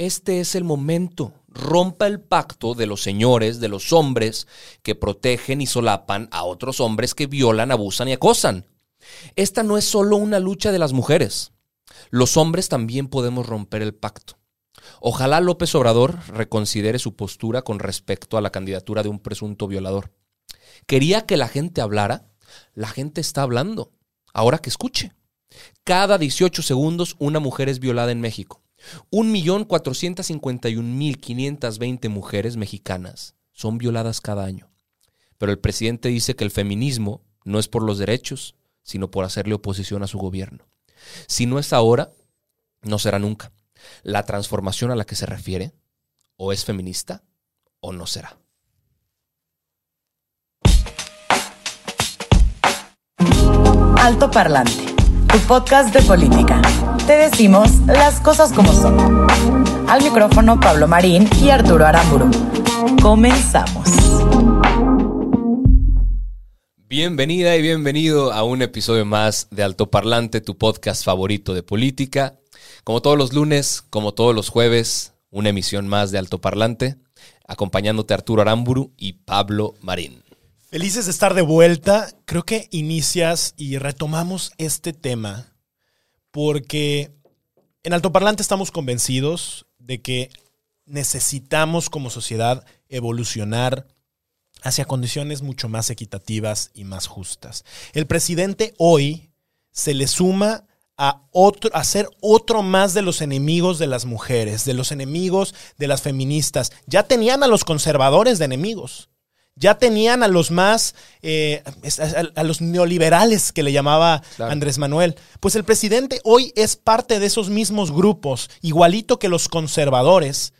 Este es el momento. Rompa el pacto de los señores, de los hombres que protegen y solapan a otros hombres que violan, abusan y acosan. Esta no es solo una lucha de las mujeres. Los hombres también podemos romper el pacto. Ojalá López Obrador reconsidere su postura con respecto a la candidatura de un presunto violador. Quería que la gente hablara. La gente está hablando. Ahora que escuche. Cada 18 segundos una mujer es violada en México. 1.451.520 mujeres mexicanas son violadas cada año. Pero el presidente dice que el feminismo no es por los derechos, sino por hacerle oposición a su gobierno. Si no es ahora, no será nunca. La transformación a la que se refiere o es feminista o no será. Alto Parlante, tu podcast de política. Te decimos las cosas como son. Al micrófono Pablo Marín y Arturo Aramburu. Comenzamos. Bienvenida y bienvenido a un episodio más de Alto Parlante, tu podcast favorito de política. Como todos los lunes, como todos los jueves, una emisión más de Alto Parlante, acompañándote Arturo Aramburu y Pablo Marín. Felices de estar de vuelta. Creo que inicias y retomamos este tema porque en Altoparlante estamos convencidos de que necesitamos como sociedad evolucionar hacia condiciones mucho más equitativas y más justas. El presidente hoy se le suma a, otro, a ser otro más de los enemigos de las mujeres, de los enemigos de las feministas. Ya tenían a los conservadores de enemigos ya tenían a los más, eh, a, los neoliberales que le llamaba Andrés Manuel. Pues el presidente hoy es parte de esos mismos grupos, igualito que los conservadores,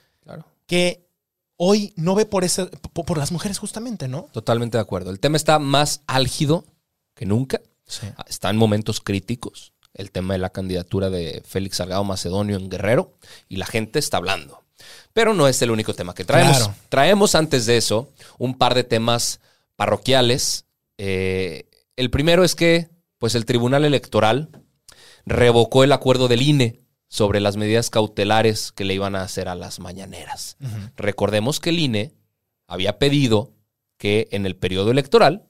que hoy no ve por, ese, por, las mujeres justamente, ¿no? Totalmente de acuerdo. El tema está más álgido que nunca. Está en momentos críticos. El tema de la candidatura de Félix Salgado Macedonio en Guerrero y la gente está hablando. Pero no es el único tema que traemos. Traemos antes de eso un par de temas parroquiales. Eh, el primero es que pues el Tribunal Electoral revocó el acuerdo del INE sobre las medidas cautelares que le iban a hacer a las mañaneras. Recordemos que el INE había pedido que en el periodo electoral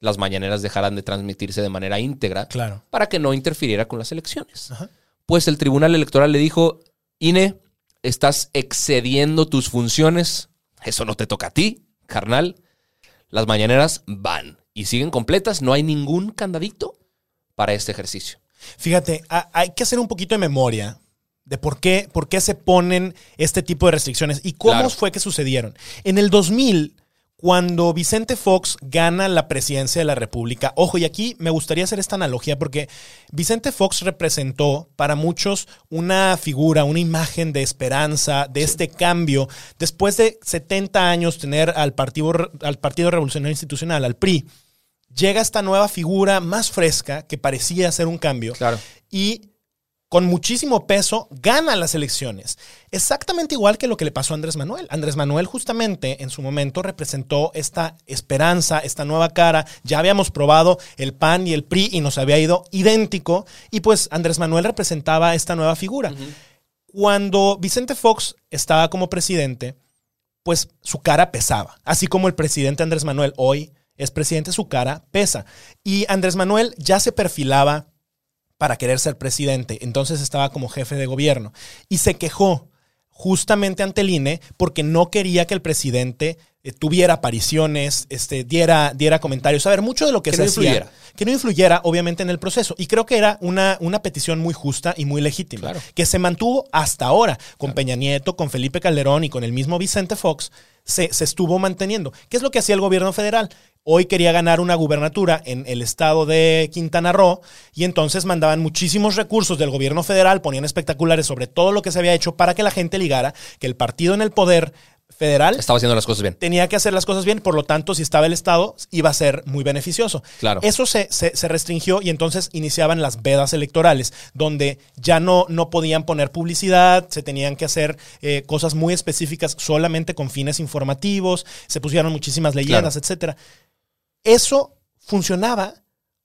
las mañaneras dejaran de transmitirse de manera íntegra para que no interfiriera con las elecciones. Pues el Tribunal Electoral le dijo, INE, estás excediendo tus funciones. Eso no te toca a ti, carnal. Las mañaneras van y siguen completas. No hay ningún candadito para este ejercicio. Fíjate, hay que hacer un poquito de memoria de por qué, por qué se ponen este tipo de restricciones y cómo fue que sucedieron. En el 2000, cuando Vicente Fox gana la presidencia de la República, ojo, y aquí me gustaría hacer esta analogía porque Vicente Fox representó para muchos una figura, una imagen de esperanza, de este cambio. Después de 70 años tener al Partido, al Partido Revolucionario Institucional, al PRI, llega esta nueva figura más fresca que parecía ser un cambio. Claro. Y con muchísimo peso, gana las elecciones. Exactamente igual que lo que le pasó a Andrés Manuel. Andrés Manuel justamente en su momento representó esta esperanza, esta nueva cara. Ya habíamos probado el PAN y el PRI y nos había ido idéntico. Y pues Andrés Manuel representaba esta nueva figura. Cuando Vicente Fox estaba como presidente, pues su cara pesaba. Así como el presidente Andrés Manuel hoy es presidente, su cara pesa. Y Andrés Manuel ya se perfilaba para querer ser presidente. Entonces estaba como jefe de gobierno. Y se quejó justamente ante el INE porque no quería que el presidente eh, tuviera apariciones, este, diera, diera comentarios, saber mucho de lo que, se hacía. Que no influyera, obviamente, en el proceso. Y creo que era una, una petición muy justa y muy legítima. Que se mantuvo hasta ahora con Peña Nieto, con Felipe Calderón y con el mismo Vicente Fox. Se, se, estuvo manteniendo. ¿Qué es lo que hacía el gobierno federal? Hoy quería ganar una gubernatura en el estado de Quintana Roo y entonces mandaban muchísimos recursos del gobierno federal, ponían espectaculares sobre todo lo que se había hecho para que la gente ligara que el partido en el poder federal Estaba haciendo las cosas bien. tenía que hacer las cosas bien, por lo tanto, si estaba el Estado, iba a ser muy beneficioso. Claro. Eso se, se- se restringió y entonces iniciaban las vedas electorales, donde ya no, no podían poner publicidad, se tenían que hacer eh, cosas muy específicas solamente con fines informativos, se pusieron muchísimas leyendas, etcétera. Eso funcionaba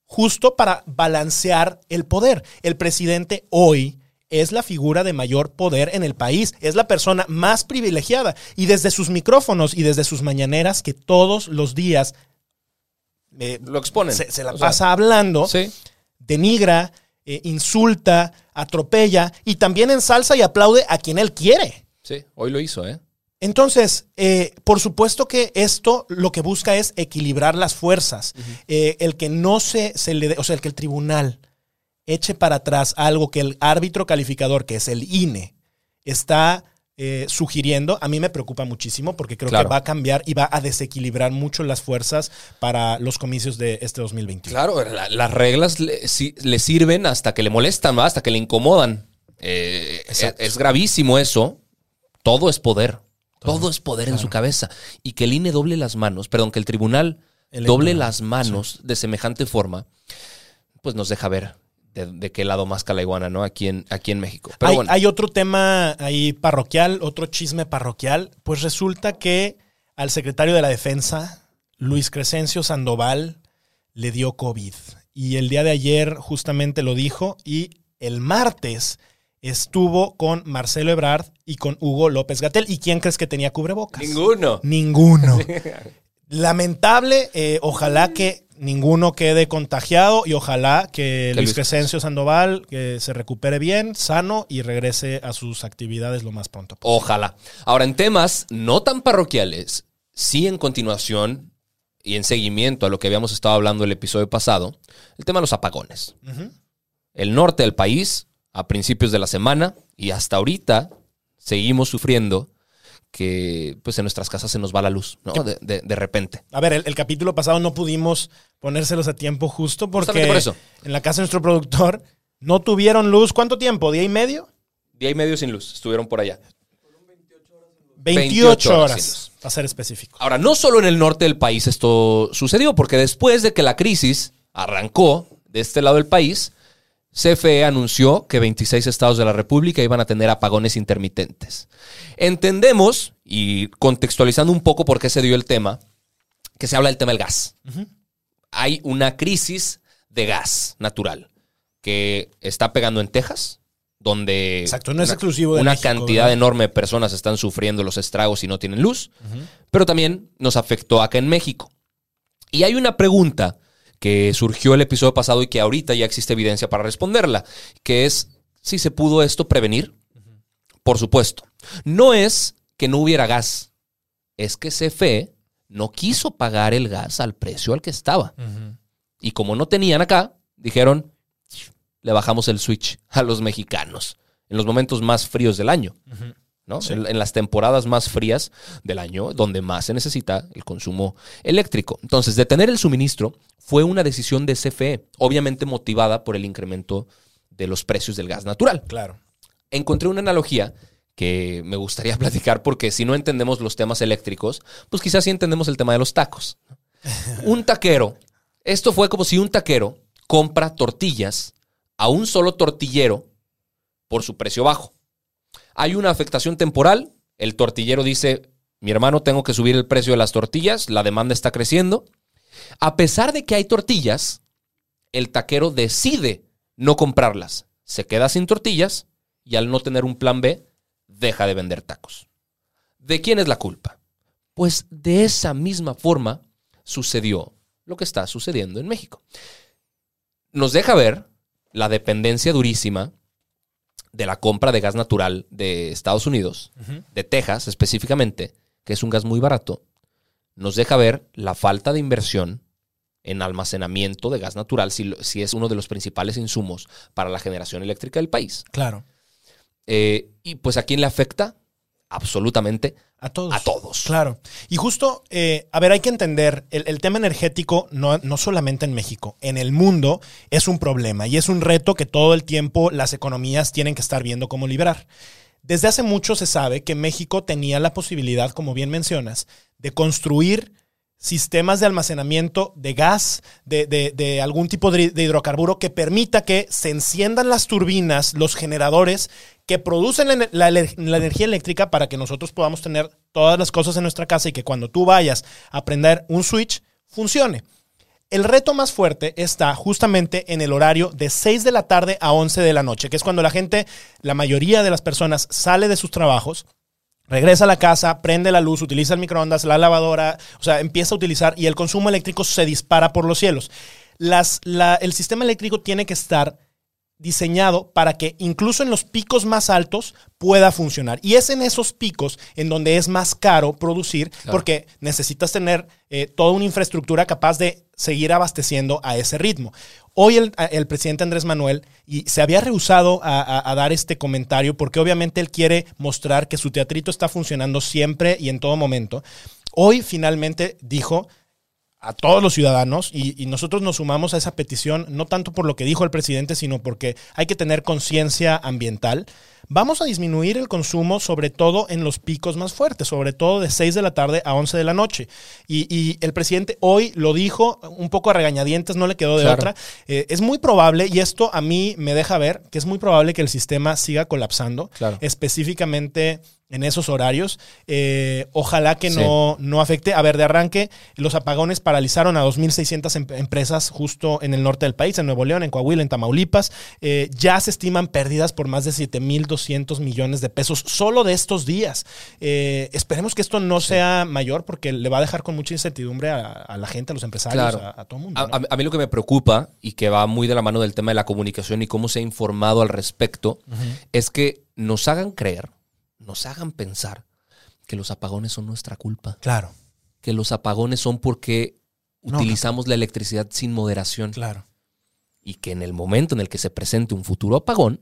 justo para balancear el poder. El presidente hoy es la figura de mayor poder en el país, es la persona más privilegiada y desde sus micrófonos y desde sus mañaneras que todos los días eh, Lo exponen. se, se la O sea, pasa hablando, Sí. denigra, eh, insulta, atropella y también ensalza y aplaude a quien él quiere. Sí, hoy lo hizo, ¿eh? Entonces, eh, por supuesto que esto lo que busca es equilibrar las fuerzas. Eh, el que no se, se le dé, o sea, el que el tribunal eche para atrás algo que el árbitro calificador, que es el INE, está eh, sugiriendo, a mí me preocupa muchísimo porque creo Claro. que va a cambiar y va a desequilibrar mucho las fuerzas para los comicios de este 2021. Claro, la- las reglas le, le sirven hasta que le molestan, hasta que le incomodan. Eh, es, Exacto. es gravísimo eso. Todo es poder. Todo es poder en su cabeza. Y que el INE doble las manos, perdón, que el tribunal Electoral, doble las manos de semejante forma, pues nos deja ver de, de qué lado más calaiguana, ¿no? Aquí en, aquí en México. Pero hay, bueno, hay otro tema ahí parroquial, otro chisme parroquial. Pues resulta que al secretario de la Defensa, Luis Crescencio Sandoval, le dio COVID. Y el día de ayer justamente lo dijo y el martes estuvo con Marcelo Ebrard y con Hugo López Gatel. ¿Y quién crees que tenía cubrebocas? ninguno. Ninguno. Lamentable, eh, ojalá que ninguno quede contagiado y ojalá que Luis Crescencio Sandoval que se recupere bien, sano y regrese a sus actividades lo más pronto. posible. Ojalá. Ahora, en temas no tan parroquiales, sí en continuación y en seguimiento a lo que habíamos estado hablando el episodio pasado, el tema de los apagones. El norte del país, a principios de la semana y hasta ahorita, seguimos sufriendo que pues en nuestras casas se nos va la luz, ¿no? De, de- de repente. A ver, el, el capítulo pasado no pudimos ponérselos a tiempo justo porque Justamente por eso. en la casa de nuestro productor no tuvieron luz. ¿Cuánto tiempo? ¿Día y medio? Día y medio sin luz, estuvieron por allá. 28, horas horas, para ser específico. Ahora, no solo en el norte del país esto sucedió, porque después de que la crisis arrancó de este lado del país, CFE anunció que 26 estados de la República iban a tener apagones intermitentes. Entendemos, y contextualizando un poco por qué se dio el tema, que se habla del tema del gas. Hay una crisis de gas natural que está pegando en Texas, donde Exacto, no es una- exclusivo de una México, cantidad ¿verdad? enorme de personas están sufriendo los estragos y no tienen luz, pero también nos afectó acá en México. Y hay una pregunta que surgió el episodio pasado y que ahorita ya existe evidencia para responderla, que es si se pudo esto prevenir. Por supuesto. No es que no hubiera gas, es que CFE no quiso pagar el gas al precio al que estaba. Y como no tenían acá, dijeron, le bajamos el switch a los mexicanos en los momentos más fríos del año. ¿No? Sí. En, en las temporadas más frías del año, donde más se necesita el consumo eléctrico. Entonces, detener el suministro fue una decisión de CFE, obviamente motivada por el incremento de los precios del gas natural. Claro. Encontré una analogía que me gustaría platicar porque si no entendemos los temas eléctricos, pues quizás sí entendemos el tema de los tacos. Un taquero, esto fue como si un taquero compra tortillas a un solo tortillero por su precio bajo. Hay una afectación temporal, el tortillero dice, mi hermano, tengo que subir el precio de las tortillas, la demanda está creciendo. A pesar de que hay tortillas, el taquero decide no comprarlas, se queda sin tortillas y al no tener un plan B, deja de vender tacos. ¿De quién es la culpa? Pues de esa misma forma sucedió lo que está sucediendo en México. Nos deja ver la dependencia durísima de la compra de gas natural de Estados Unidos, de Texas específicamente, que es un gas muy barato, nos deja ver la falta de inversión en almacenamiento de gas natural, si, si es uno de los principales insumos para la generación eléctrica del país. Claro. Eh, y pues a quién le afecta? Absolutamente A todos. A todos. Claro. Y justo, eh, a ver, hay que entender, el, el tema energético, no, no solamente en México, en el mundo es un problema y es un reto que todo el tiempo las economías tienen que estar viendo cómo liberar. Desde hace mucho se sabe que México tenía la posibilidad, como bien mencionas, de construir sistemas de almacenamiento de gas, de, de- de algún tipo de, de hidrocarburo que permita que se enciendan las turbinas, los generadores que producen la, ener- la ener- la energía eléctrica para que nosotros podamos tener todas las cosas en nuestra casa y que cuando tú vayas a prender un switch funcione. El reto más fuerte está justamente en el horario de 6 de la tarde a 11 de la noche, que es cuando la gente, la mayoría de las personas sale de sus trabajos, regresa a la casa, prende la luz, utiliza el microondas, la lavadora, o sea, empieza a utilizar y el consumo eléctrico se dispara por los cielos. El sistema eléctrico tiene que estar diseñado para que incluso en los picos más altos pueda funcionar. Y es en esos picos en donde es más caro producir porque necesitas tener eh, toda una infraestructura capaz de seguir abasteciendo a ese ritmo. Hoy el, el presidente Andrés Manuel y se había rehusado a, a- a dar este comentario porque obviamente él quiere mostrar que su teatrito está funcionando siempre y en todo momento. Hoy finalmente dijo a todos los ciudadanos y, y nosotros nos sumamos a esa petición, no tanto por lo que dijo el presidente, sino porque hay que tener conciencia ambiental. Vamos a disminuir el consumo, sobre todo en los picos más fuertes, sobre todo de 6 de la tarde a 11 de la noche. Y, y el presidente hoy lo dijo un poco a regañadientes, no le quedó de Claro. otra. Eh, es muy probable, y esto a mí me deja ver, que es muy probable que el sistema siga colapsando, Claro. específicamente en esos horarios. Eh, ojalá que Sí. no, no afecte. A ver, de arranque, los apagones paralizaron a 2.600 em- empresas justo en el norte del país, en Nuevo León, en Coahuila, en Tamaulipas. Eh, ya se estiman pérdidas por más de 7.200 millones de pesos solo de estos días. Eh, esperemos que esto no sea mayor porque le va a dejar con mucha incertidumbre a, a la gente, a los empresarios, Claro. a, a todo el mundo. A, ¿no? a- a mí lo que me preocupa y que va muy de la mano del tema de la comunicación y cómo se ha informado al respecto es que nos hagan creer, nos hagan pensar que los apagones son nuestra culpa, Claro, que los apagones son porque No, utilizamos la electricidad sin moderación claro. y que en el momento en el que se presente un futuro apagón,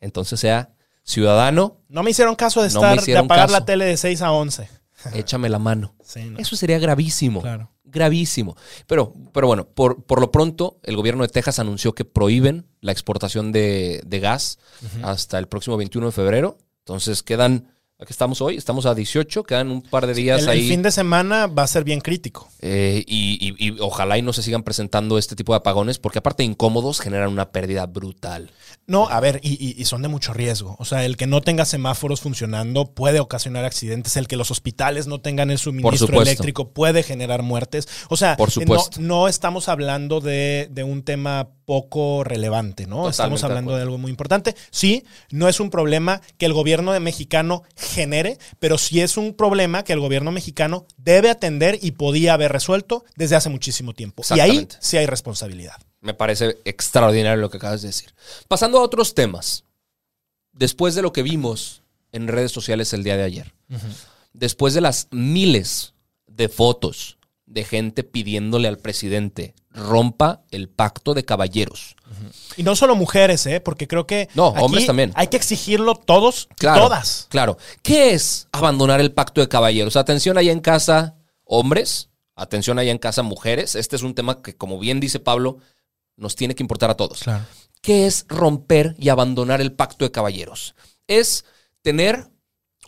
entonces sea ciudadano, No me hicieron caso de No estar, de apagar caso. la tele de 6 a 11. échame la mano. Sí. Eso sería gravísimo. Claro. Gravísimo. Pero, pero bueno, por, por lo pronto, el gobierno de Texas anunció que prohíben la exportación de, de gas hasta el próximo 21 de febrero. Entonces quedan, aquí estamos hoy, estamos a 18, quedan un par de días El, el ahí. fin de semana va a ser bien crítico. eh, y, y- y ojalá y no se sigan presentando este tipo de apagones, porque aparte de incómodos, generan una pérdida brutal. No, a ver, y, y- son de mucho riesgo. O sea, el que no tenga semáforos funcionando puede ocasionar accidentes. El que los hospitales no tengan el suministro eléctrico puede generar muertes. O sea, Por eh, supuesto. No, no estamos hablando de, de un tema poco relevante, ¿no? Totalmente estamos de hablando acuerdo. de algo muy importante. Sí, no es un problema que el gobierno de mexicano genere, pero sí es un problema que el gobierno mexicano debe atender y podía haber resuelto desde hace muchísimo tiempo. Y ahí sí hay responsabilidad. Me parece extraordinario lo que acabas de decir. Pasando a otros temas. Después de lo que vimos en redes sociales el día de ayer, después de las miles de fotos de gente pidiéndole al presidente rompa el pacto de caballeros. Y no solo mujeres, ¿eh? Porque creo que. No, aquí hombres también. Hay que exigirlo todos, Claro, todas. Claro. ¿Qué es abandonar el pacto de caballeros? Atención allá en casa, hombres. Atención allá en casa, mujeres. Este es un tema que, como bien dice Pablo, nos tiene que importar a todos. Claro. ¿Qué es romper y abandonar el pacto de caballeros? Es tener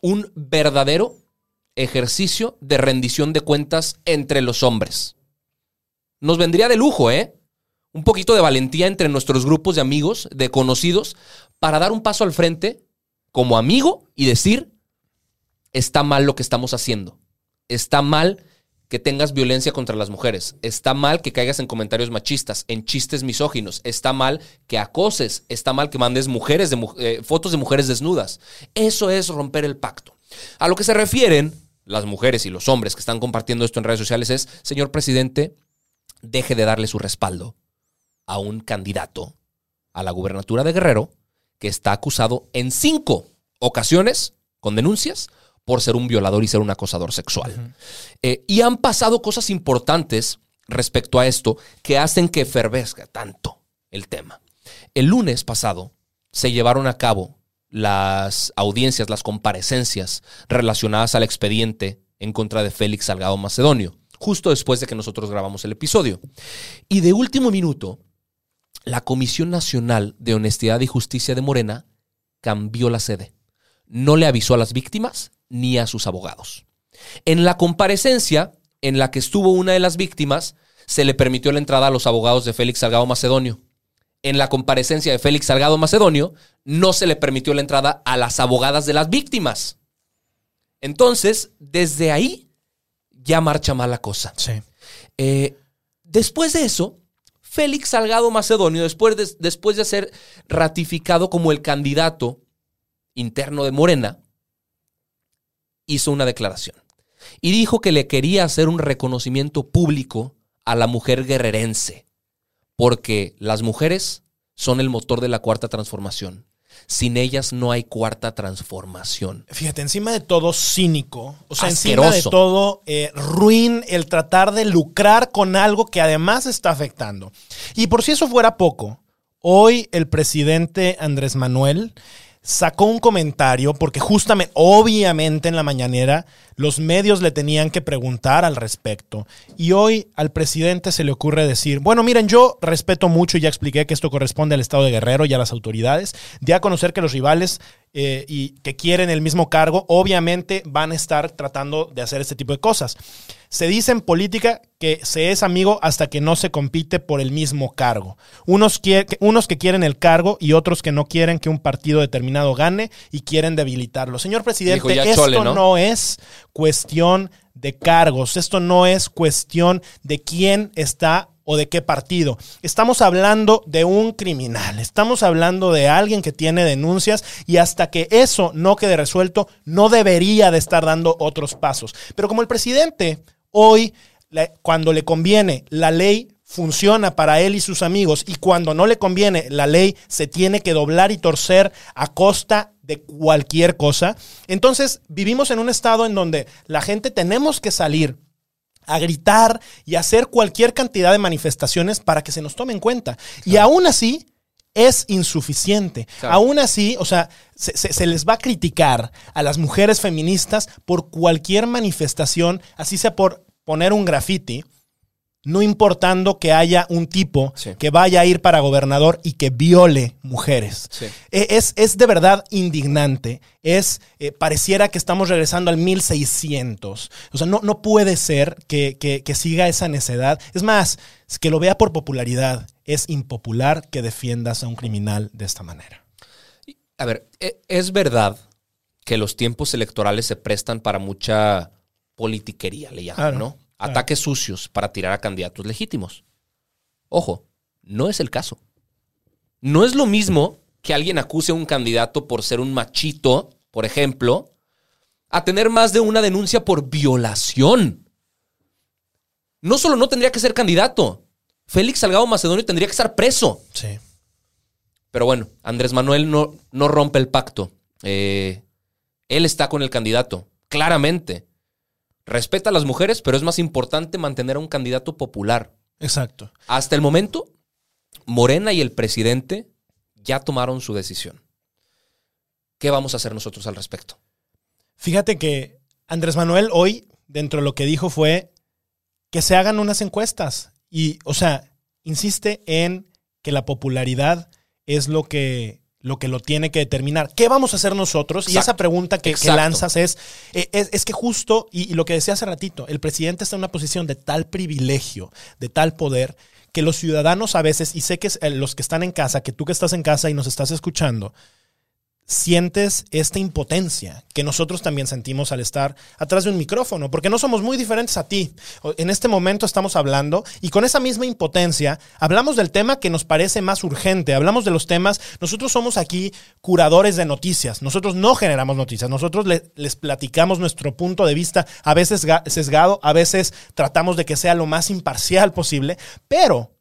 un verdadero ejercicio de rendición de cuentas entre los hombres. Nos vendría de lujo, ¿eh? Un poquito de valentía entre nuestros grupos de amigos, de conocidos, para dar un paso al frente como amigo y decir, está mal lo que estamos haciendo. Está mal que tengas violencia contra las mujeres. Está mal que caigas en comentarios machistas, en chistes misóginos. Está mal que acoses. Está mal que mandes mujeres de, eh, fotos de mujeres desnudas. Eso es romper el pacto. A lo que se refieren las mujeres y los hombres que están compartiendo esto en redes sociales es, señor presidente, deje de darle su respaldo a un candidato a la gubernatura de Guerrero que está acusado en cinco ocasiones con denuncias por ser un violador y ser un acosador sexual. Eh, y han pasado cosas importantes respecto a esto que hacen que efervesca tanto el tema. El lunes pasado se llevaron a cabo las audiencias, las comparecencias relacionadas al expediente en contra de Félix Salgado Macedonio, justo después de que nosotros grabamos el episodio. Y de último minuto, la Comisión Nacional de Honestidad y Justicia de Morena cambió la sede. No le avisó a las víctimas ni a sus abogados. En la comparecencia en la que estuvo una de las víctimas, se le permitió la entrada a los abogados de Félix Salgado Macedonio. En la comparecencia de Félix Salgado Macedonio, no se le permitió la entrada a las abogadas de las víctimas. Entonces, desde ahí ya marcha mal la cosa. Sí. Eh, después de eso, Félix Salgado Macedonio, después de, después de ser ratificado como el candidato interno de Morena, hizo una declaración y dijo que le quería hacer un reconocimiento público a la mujer guerrerense, porque las mujeres son el motor de la cuarta transformación. Sin ellas no hay cuarta transformación. Fíjate, encima de todo cínico, o sea, encima de todo eh, ruin el tratar de lucrar con algo que además está afectando. Y por si eso fuera poco, hoy el presidente Andrés Manuel sacó un comentario porque justamente, obviamente en la mañanera, los medios le tenían que preguntar al respecto. Y hoy al presidente se le ocurre decir, bueno, miren, yo respeto mucho y ya expliqué que esto corresponde al Estado de Guerrero y a las autoridades, de a conocer que los rivales eh, y que quieren el mismo cargo, obviamente van a estar tratando de hacer este tipo de cosas. Se dice en política que se es amigo hasta que no se compite por el mismo cargo. Unos, unos que quieren el cargo y otros que no quieren que un partido determinado gane y quieren debilitarlo. Señor presidente, Dijo esto chole, ¿no? no es cuestión de cargos, esto no es cuestión de quién está o de qué partido. Estamos hablando de un criminal, estamos hablando de alguien que tiene denuncias y hasta que eso no quede resuelto, no debería de estar dando otros pasos. Pero como el presidente hoy, cuando le conviene, la ley funciona para él y sus amigos y cuando no le conviene, la ley se tiene que doblar y torcer a costa de cualquier cosa. Entonces vivimos en un estado en donde la gente tenemos que salir a gritar y hacer cualquier cantidad de manifestaciones para que se nos tome en cuenta. Y aún así es insuficiente. Claro. Aún así, o sea, se, se- se les va a criticar a las mujeres feministas por cualquier manifestación, así sea por poner un graffiti, no importando que haya un tipo Sí. que vaya a ir para gobernador y que viole mujeres. Sí. Eh, Es, es de verdad indignante. Es, eh, pareciera que estamos regresando al 1600. O sea, no, no puede ser que, que- que siga esa necedad. Es más, que lo vea por popularidad. Es impopular que defiendas a un criminal de esta manera. A ver, e- es verdad que los tiempos electorales se prestan para mucha politiquería, le llaman, Claro, ¿no? Ataques sucios para tirar a candidatos legítimos. Ojo, no es el caso. No es lo mismo que alguien acuse a un candidato por ser un machito, por ejemplo, a tener más de una denuncia por violación. No solo no tendría que ser candidato, Félix Salgado Macedonio tendría que estar preso. Sí. Pero bueno, Andrés Manuel no, no rompe el pacto. Eh, él está con el candidato, claramente. Respeta a las mujeres, pero es más importante mantener a un candidato popular. Exacto. Hasta el momento, Morena y el presidente ya tomaron su decisión. ¿Qué vamos a hacer nosotros al respecto? Fíjate que Andrés Manuel hoy, dentro de lo que dijo, fue que se hagan unas encuestas. Y, o sea, insiste en que la popularidad es lo que lo que lo tiene que determinar. ¿Qué vamos a hacer nosotros? Y esa pregunta que, lanzas es, eh, es, es que justo, y, y lo que decía hace ratito, el presidente está en una posición de tal privilegio, de tal poder, que los ciudadanos a veces, y sé que es, eh, los que están en casa, que tú que estás en casa y nos estás escuchando, sientes esta impotencia que nosotros también sentimos al estar atrás de un micrófono, porque no somos muy diferentes a ti. En este momento estamos hablando y con esa misma impotencia hablamos del tema que nos parece más urgente, hablamos de los temas, nosotros somos aquí curadores de noticias, nosotros no generamos noticias, nosotros le- les platicamos nuestro punto de vista, a veces ga- sesgado, a veces tratamos de que sea lo más imparcial posible, pero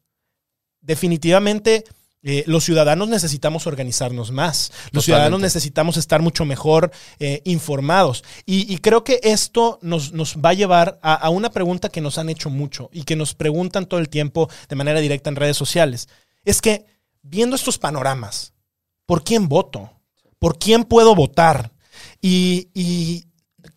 definitivamente eh, los ciudadanos necesitamos organizarnos más. Los ciudadanos necesitamos estar mucho mejor eh, informados. Y, y creo que esto nos, nos va a llevar a, a una pregunta que nos han hecho mucho y que nos preguntan todo el tiempo de manera directa en redes sociales. Es que, viendo estos panoramas, ¿por quién voto? ¿Por quién puedo votar? Y, y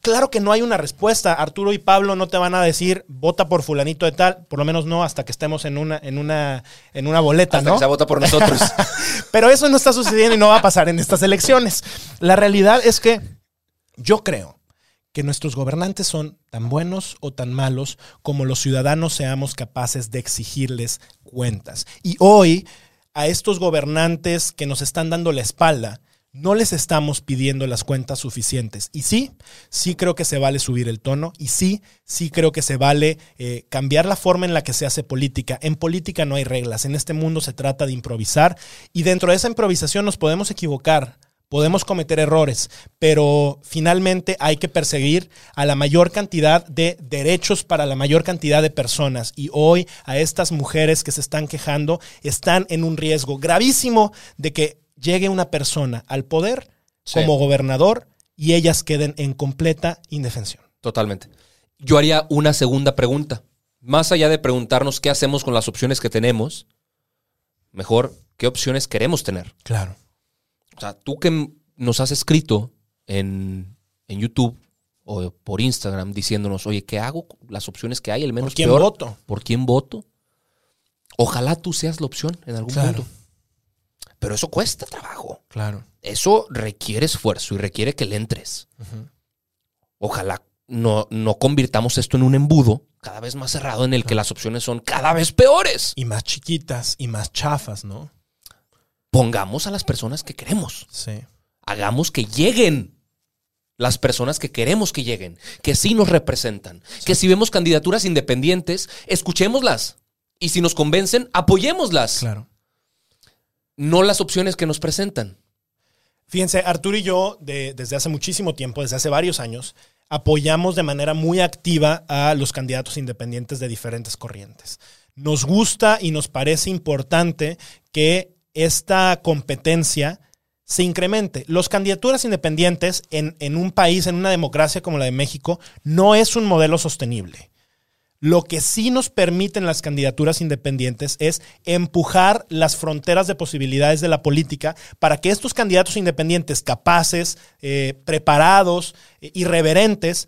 claro que no hay una respuesta. Arturo y Pablo no te van a decir vota por fulanito de tal, por lo menos no hasta que estemos en una, en una, en una boleta, Hasta ¿no? que se vota por nosotros. Pero eso no está sucediendo y no va a pasar en estas elecciones. La realidad es que yo creo que nuestros gobernantes son tan buenos o tan malos como los ciudadanos seamos capaces de exigirles cuentas. Y hoy a estos gobernantes que nos están dando la espalda, no les estamos pidiendo las cuentas suficientes. Y sí, sí creo que se vale subir el tono y sí, sí creo que se vale eh, cambiar la forma en la que se hace política. En política no hay reglas, en este mundo se trata de improvisar y dentro de esa improvisación nos podemos equivocar. Podemos cometer errores, pero finalmente hay que perseguir a la mayor cantidad de derechos para la mayor cantidad de personas. Y hoy a estas mujeres que se están quejando están en un riesgo gravísimo de que llegue una persona al poder Sí. como gobernador y ellas queden en completa indefensión. Totalmente. Yo haría una segunda pregunta. Más allá de preguntarnos qué hacemos con las opciones que tenemos, mejor, ¿qué opciones queremos tener? Claro. O sea, tú que nos has escrito en, en YouTube o por Instagram diciéndonos, oye, ¿qué hago? Las opciones que hay, el menos ¿Por quién peor. voto? ¿Por quién voto? Ojalá tú seas la opción en algún Claro. punto. Pero eso cuesta trabajo. Claro. Eso requiere esfuerzo y requiere que le entres. Ojalá no, no convirtamos esto en un embudo cada vez más cerrado en el que las opciones son cada vez peores. Y más chiquitas y más chafas, ¿no? Pongamos a las personas que queremos. Sí. Hagamos que lleguen las personas que queremos que lleguen, que sí nos representan, que si vemos candidaturas independientes, escuchémoslas. Y si nos convencen, apoyémoslas. Claro. No las opciones que nos presentan. Fíjense, Arturo y yo, de- desde hace muchísimo tiempo, desde hace varios años, apoyamos de manera muy activa a los candidatos independientes de diferentes corrientes. Nos gusta y nos parece importante que esta competencia se incremente. Los candidaturas independientes en, en un país, en una democracia como la de México, no es un modelo sostenible. Lo que sí nos permiten las candidaturas independientes es empujar las fronteras de posibilidades de la política para que estos candidatos independientes capaces, eh, preparados, eh, irreverentes,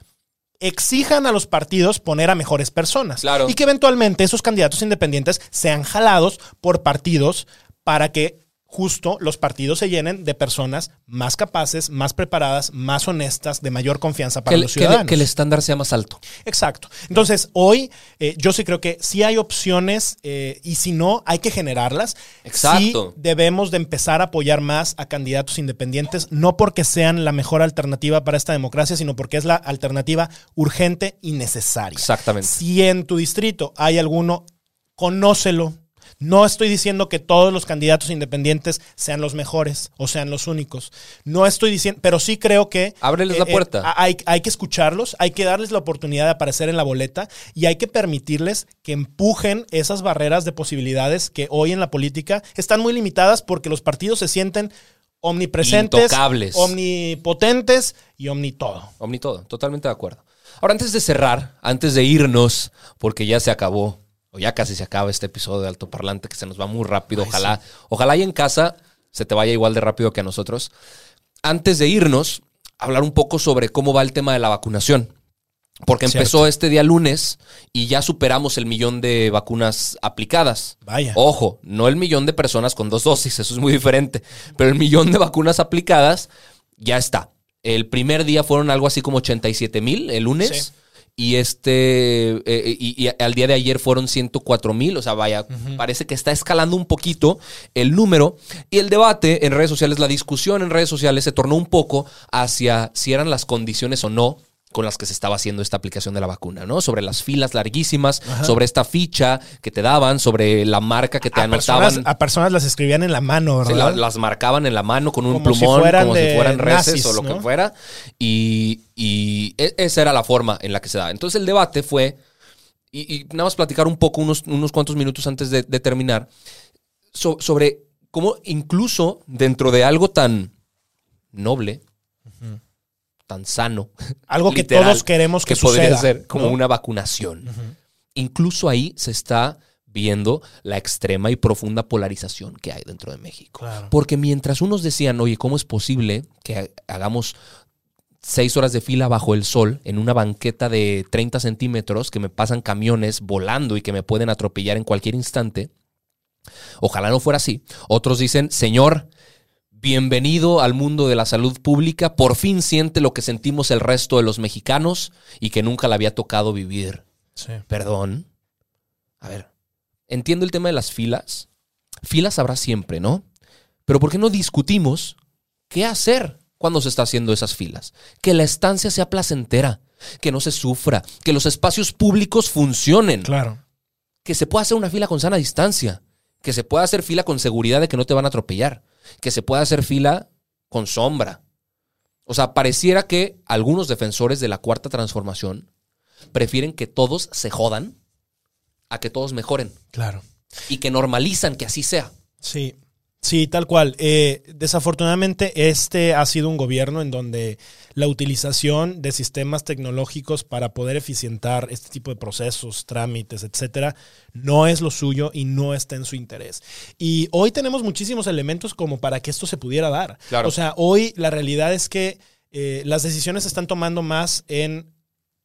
exijan a los partidos poner a mejores personas. Claro. Y que eventualmente esos candidatos independientes sean jalados por partidos para que justo los partidos se llenen de personas más capaces, más preparadas, más honestas, de mayor confianza para Que, los que ciudadanos. que el estándar sea más alto. Exacto. Entonces, hoy eh, yo sí creo que sí hay opciones eh, y si no, hay que generarlas. Exacto. Sí debemos de empezar a apoyar más a candidatos independientes, no porque sean la mejor alternativa para esta democracia, sino porque es la alternativa urgente y necesaria. Exactamente. Si en tu distrito hay alguno, conócelo. No estoy diciendo que todos los candidatos independientes sean los mejores o sean los únicos. No estoy diciendo, pero sí creo que... eh, Ábreles la puerta. hay, hay que escucharlos, hay que darles la oportunidad de aparecer en la boleta y hay que permitirles que empujen esas barreras de posibilidades que hoy en la política están muy limitadas porque los partidos se sienten omnipresentes, Intocables. omnipotentes y omnitodo. Omni todo, totalmente de acuerdo. Ahora, antes de cerrar, antes de irnos, porque ya se acabó, o ya casi se acaba este episodio de Alto Parlante, que se nos va muy rápido. ojalá, ojalá y en casa se te vaya igual de rápido que a nosotros. Antes de irnos, hablar un poco sobre cómo va el tema de la vacunación. Porque empezó este día lunes y ya superamos el millón de vacunas aplicadas. Vaya. Ojo, no el millón de personas con dos dosis, eso es muy diferente. Pero el millón de vacunas aplicadas ya está. El primer día fueron algo así como 87 mil el lunes. Sí. Y este eh, y, y al día de ayer fueron 104 mil. O sea, vaya, parece que está escalando un poquito el número. Y el debate en redes sociales, la discusión en redes sociales se tornó un poco hacia si eran las condiciones o no con las que se estaba haciendo esta aplicación de la vacuna, ¿no? Sobre las filas larguísimas, sobre esta ficha que te daban, sobre la marca que te A anotaban. personas, a personas las escribían en la mano, Sí, ¿verdad? la- las marcaban en la mano con un Como plumón, como si fueran reces nazis, o lo ¿no? que fuera. Y, y e- esa era la forma en la que se daba. Entonces el debate fue, y, y nada más platicar un poco, unos, unos cuantos minutos antes de, de terminar, so- sobre cómo incluso dentro de algo tan noble, tan sano, Algo que todos queremos que, suceda, ser como ¿no? una vacunación. Incluso ahí se está viendo la extrema y profunda polarización que hay dentro de México. Claro. Porque mientras unos decían, oye, ¿cómo es posible que hagamos seis horas de fila bajo el sol en una banqueta de 30 centímetros que me pasan camiones volando y que me pueden atropellar en cualquier instante? Ojalá no fuera así. Otros dicen, Señor, bienvenido al mundo de la salud pública, por fin siente lo que sentimos el resto de los mexicanos y que nunca le había tocado vivir. Sí. Perdón. A ver, entiendo el tema de las filas. Filas habrá siempre, ¿no? Pero ¿por qué no discutimos qué hacer cuando se está haciendo esas filas? Que la estancia sea placentera, que no se sufra, que los espacios públicos funcionen, Claro. que se pueda hacer una fila con sana distancia, que se pueda hacer fila con seguridad de que no te van a atropellar, que se pueda hacer fila con sombra. O sea, pareciera que algunos defensores de la cuarta transformación prefieren que todos se jodan a que todos mejoren Claro. y que normalizan que así sea. Sí, sí, tal cual. Eh, desafortunadamente, este ha sido un gobierno en donde la utilización de sistemas tecnológicos para poder eficientar este tipo de procesos, trámites, etcétera, no es lo suyo y no está en su interés. Y hoy tenemos muchísimos elementos como para que esto se pudiera dar. Claro. O sea, hoy la realidad es que eh, las decisiones se están tomando más en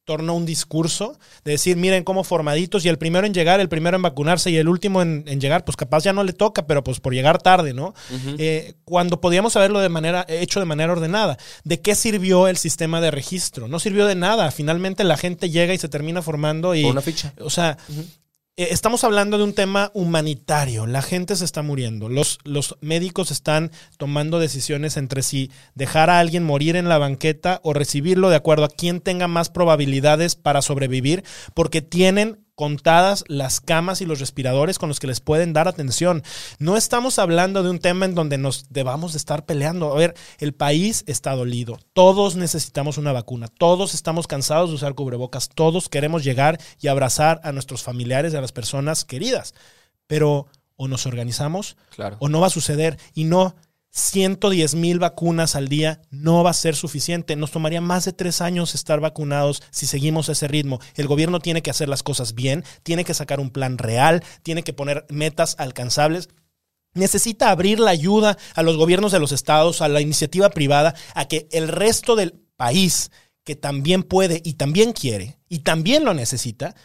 torno a un discurso de decir, miren cómo formaditos y el primero en llegar, el primero en vacunarse y el último en, en llegar, pues capaz ya no le toca, pero pues por llegar tarde, ¿no? Eh, cuando podíamos haberlo de manera, hecho de manera ordenada. ¿De qué sirvió el sistema de registro? No sirvió de nada. Finalmente la gente llega y se termina formando y... Una ficha. O sea, eh, estamos hablando de un tema humanitario. La gente se está muriendo. Los, los médicos están tomando decisiones entre si dejar a alguien morir en la banqueta o recibirlo de acuerdo a quién tenga más probabilidades para sobrevivir, porque tienen contadas las camas y los respiradores con los que les pueden dar atención. No estamos hablando de un tema en donde nos debamos de estar peleando. A ver, el país está dolido. Todos necesitamos una vacuna. Todos estamos cansados de usar cubrebocas. Todos queremos llegar y abrazar a nuestros familiares y a las personas queridas. Pero o nos organizamos Claro. o no va a suceder. Y no, 110 mil vacunas al día no va a ser suficiente. Nos tomaría más de tres años estar vacunados si seguimos ese ritmo. El gobierno tiene que hacer las cosas bien, tiene que sacar un plan real, tiene que poner metas alcanzables. Necesita abrir la ayuda a los gobiernos de los estados, a la iniciativa privada, a que el resto del país, que también puede y también quiere y también lo necesita,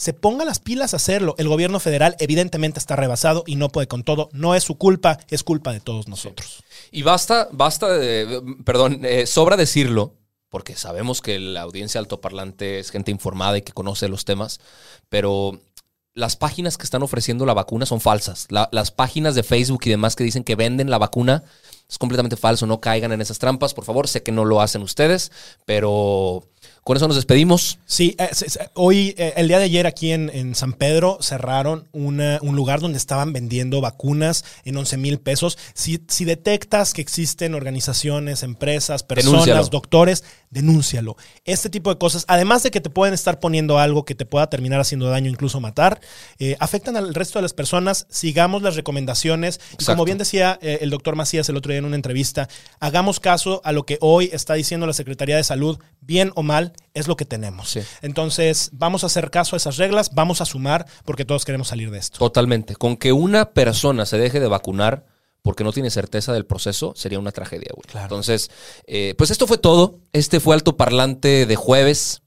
se ponga las pilas a hacerlo. El gobierno federal evidentemente está rebasado y no puede con todo. No es su culpa, es culpa de todos nosotros. Y basta, basta, de- perdón, eh, sobra decirlo, porque sabemos que la audiencia altoparlante es gente informada y que conoce los temas, pero las páginas que están ofreciendo la vacuna son falsas. La- las páginas de Facebook y demás que dicen que venden la vacuna es completamente falso. No caigan en esas trampas, por favor. Sé que no lo hacen ustedes, pero con eso nos despedimos. Sí, eh, hoy, eh, el día de ayer aquí en, en San Pedro cerraron una- un lugar donde estaban vendiendo vacunas en 11 mil pesos. Si, si detectas que existen organizaciones, empresas, personas, Denúncialo. doctores, denúncialo. Este tipo de cosas, además de que te pueden estar poniendo algo que te pueda terminar haciendo daño, incluso matar, eh, afectan al resto de las personas. Sigamos las recomendaciones. Y como bien decía el doctor Macías el otro día en una entrevista, hagamos caso a lo que hoy está diciendo la Secretaría de Salud, bien o mal, es lo que tenemos. Sí. Entonces, vamos a hacer caso a esas reglas, vamos a sumar, porque todos queremos salir de esto. Totalmente. Con que una persona se deje de vacunar porque no tiene certeza del proceso, sería una tragedia, güey. Claro. Entonces, eh, pues esto fue todo. Este fue Alto Parlante de jueves.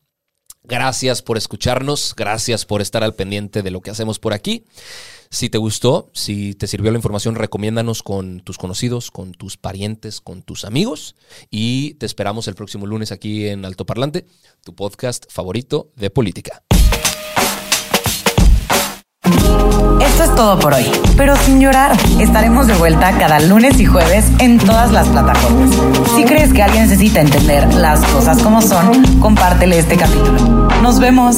Gracias por escucharnos, gracias por estar al pendiente de lo que hacemos por aquí. Si te gustó, si te sirvió la información, recomiéndanos con tus conocidos, con tus parientes, con tus amigos. Y te esperamos el próximo lunes aquí en Alto Parlante, tu podcast favorito de política. Esto es todo por hoy, pero sin llorar. Estaremos de vuelta cada lunes y jueves en todas las plataformas. Si crees que alguien necesita entender las cosas como son, compártele este capítulo. Nos vemos.